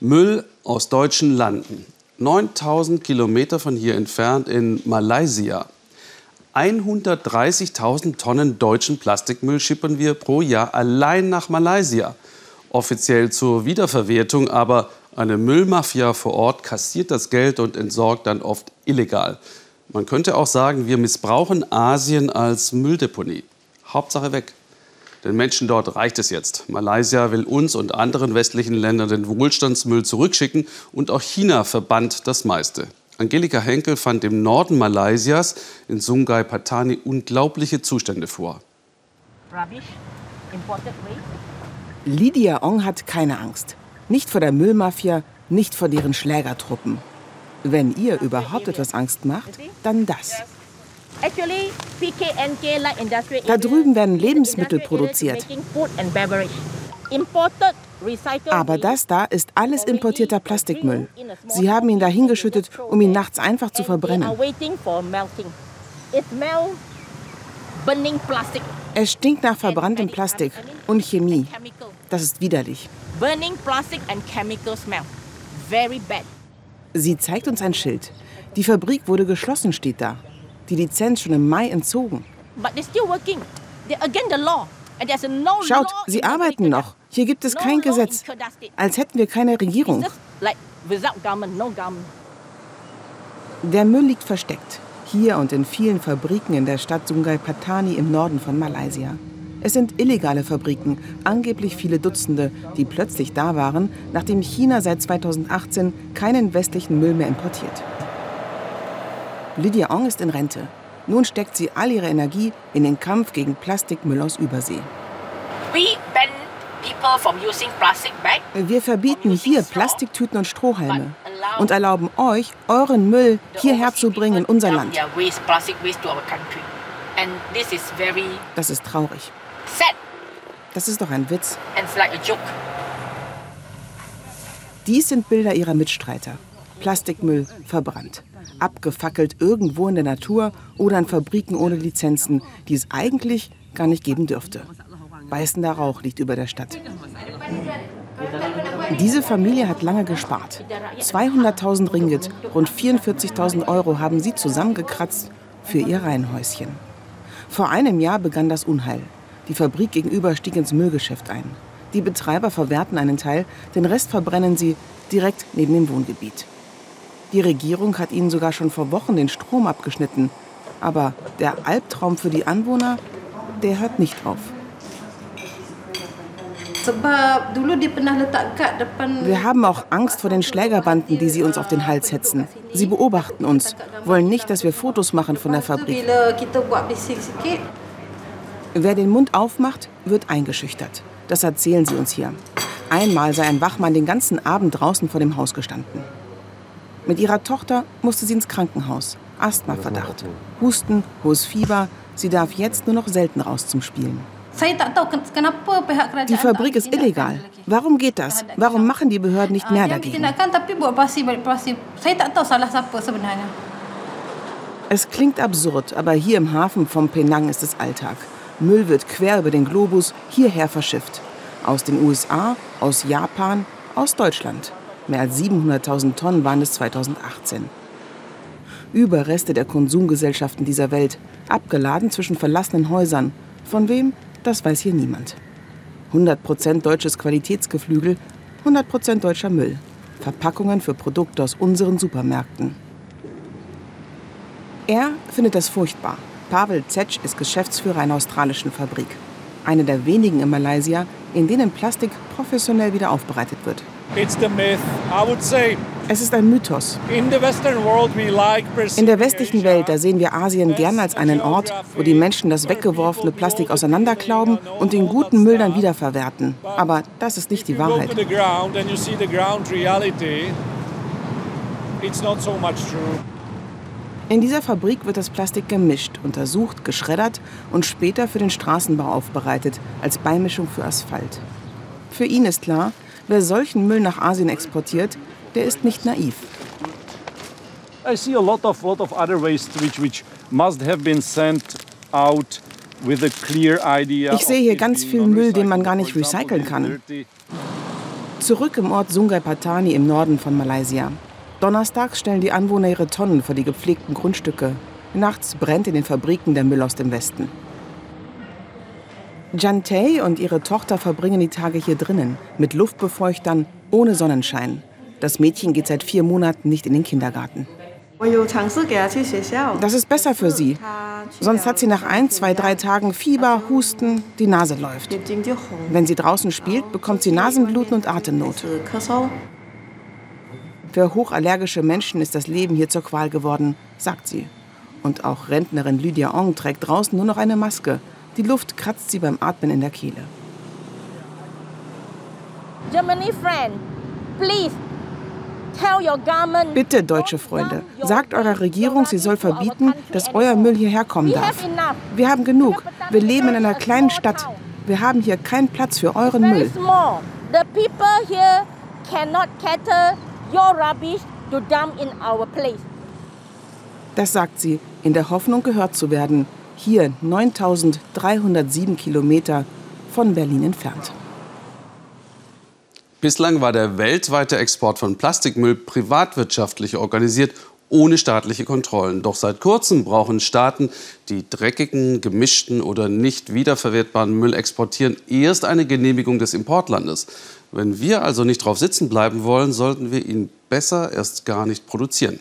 Müll aus deutschen Landen. 9000 Kilometer von hier entfernt in Malaysia. 130.000 Tonnen deutschen Plastikmüll schippern wir pro Jahr allein nach Malaysia. Offiziell zur Wiederverwertung, aber eine Müllmafia vor Ort kassiert das Geld und entsorgt dann oft illegal. Man könnte auch sagen, wir missbrauchen Asien als Mülldeponie. Hauptsache weg. Den Menschen dort reicht es jetzt. Malaysia will uns und anderen westlichen Ländern den Wohlstandsmüll zurückschicken und auch China verbannt das meiste. Angelika Henkel fand im Norden Malaysias in Sungai Patani unglaubliche Zustände vor. Lydia Ong hat keine Angst. Nicht vor der Müllmafia, nicht vor deren Schlägertruppen. Wenn ihr überhaupt etwas Angst macht, dann das. Da drüben werden Lebensmittel produziert. Aber das da ist alles importierter Plastikmüll. Sie haben ihn dahingeschüttet, um ihn nachts einfach zu verbrennen. Es stinkt nach verbranntem Plastik und Chemie. Das ist widerlich. Sie zeigt uns ein Schild. Die Fabrik wurde geschlossen, steht da. Die Lizenz schon im Mai entzogen. Schaut, sie arbeiten noch. Hier gibt es kein Gesetz. Als hätten wir keine Regierung. Der Müll liegt versteckt. Hier und in vielen Fabriken in der Stadt Sungai Patani im Norden von Malaysia. Es sind illegale Fabriken, angeblich viele Dutzende, die plötzlich da waren, nachdem China seit 2018 keinen westlichen Müll mehr importiert. Lydia Ong ist in Rente. Nun steckt sie all ihre Energie in den Kampf gegen Plastikmüll aus Übersee. Wir verbieten hier Plastiktüten und Strohhalme und erlauben euch, euren Müll hierher zu bringen in unser Land. Das ist traurig. Das ist doch ein Witz. Dies sind Bilder ihrer Mitstreiter. Plastikmüll verbrannt. Abgefackelt irgendwo in der Natur oder in Fabriken ohne Lizenzen, die es eigentlich gar nicht geben dürfte. Beißender Rauch liegt über der Stadt. Diese Familie hat lange gespart. 200.000 Ringgit, rund 44.000 Euro haben sie zusammengekratzt für ihr Reihenhäuschen. Vor einem Jahr begann das Unheil. Die Fabrik gegenüber stieg ins Müllgeschäft ein. Die Betreiber verwerten einen Teil, den Rest verbrennen sie direkt neben dem Wohngebiet. Die Regierung hat ihnen sogar schon vor Wochen den Strom abgeschnitten. Aber der Albtraum für die Anwohner, der hört nicht auf. Wir haben auch Angst vor den Schlägerbanden, die sie uns auf den Hals hetzen. Sie beobachten uns, wollen nicht, dass wir Fotos machen von der Fabrik. Wer den Mund aufmacht, wird eingeschüchtert. Das erzählen sie uns hier. Einmal sei ein Wachmann den ganzen Abend draußen vor dem Haus gestanden. Mit ihrer Tochter musste sie ins Krankenhaus. Asthmaverdacht. Husten, hohes Fieber. Sie darf jetzt nur noch selten raus zum Spielen. Die Fabrik ist illegal. Warum geht das? Warum machen die Behörden nicht mehr dagegen? Es klingt absurd, aber hier im Hafen vom Penang ist es Alltag. Müll wird quer über den Globus hierher verschifft. Aus den USA, aus Japan, aus Deutschland. Mehr als 700.000 Tonnen waren es 2018. Überreste der Konsumgesellschaften dieser Welt, abgeladen zwischen verlassenen Häusern. Von wem? Das weiß hier niemand. 100% deutsches Qualitätsgeflügel, 100% deutscher Müll. Verpackungen für Produkte aus unseren Supermärkten. Er findet das furchtbar. Pavel Zetsch ist Geschäftsführer einer australischen Fabrik. Eine der wenigen in Malaysia, in denen Plastik professionell wieder aufbereitet wird. Es ist ein Mythos. In der westlichen Welt, da sehen wir Asien gern als einen Ort, wo die Menschen das weggeworfene Plastik auseinanderklauben und den guten Müll dann wiederverwerten. Aber das ist nicht die Wahrheit. In dieser Fabrik wird das Plastik gemischt, untersucht, geschreddert und später für den Straßenbau aufbereitet, als Beimischung für Asphalt. Für ihn ist klar, Wer solchen Müll nach Asien exportiert, der ist nicht naiv. Ich sehe hier ganz viel Müll, den man gar nicht recyceln kann. Zurück im Ort Sungai Patani im Norden von Malaysia. Donnerstags stellen die Anwohner ihre Tonnen vor die gepflegten Grundstücke. Nachts brennt in den Fabriken der Müll aus dem Westen. Jantei und ihre Tochter verbringen die Tage hier drinnen, mit Luftbefeuchtern, ohne Sonnenschein. Das Mädchen geht seit vier Monaten nicht in den Kindergarten. Das ist besser für sie. Sonst hat sie nach ein, zwei, drei Tagen Fieber, Husten, die Nase läuft. Wenn sie draußen spielt, bekommt sie Nasenbluten und Atemnot. Für hochallergische Menschen ist das Leben hier zur Qual geworden, sagt sie. Und auch Rentnerin Lydia Ong trägt draußen nur noch eine Maske. Die Luft kratzt sie beim Atmen in der Kehle. Germany friend, please Bitte, deutsche Freunde, sagt eurer Regierung, sie soll verbieten, dass euer Müll hierher kommen darf. Wir haben genug. Wir leben in einer kleinen Stadt. Wir haben hier keinen Platz für euren Müll. Das sagt sie, in der Hoffnung gehört zu werden. Hier 9307 Kilometer von Berlin entfernt. Bislang war der weltweite Export von Plastikmüll privatwirtschaftlich organisiert, ohne staatliche Kontrollen. Doch seit kurzem brauchen Staaten, die dreckigen, gemischten oder nicht wiederverwertbaren Müll exportieren, erst eine Genehmigung des Importlandes. Wenn wir also nicht drauf sitzen bleiben wollen, sollten wir ihn besser erst gar nicht produzieren.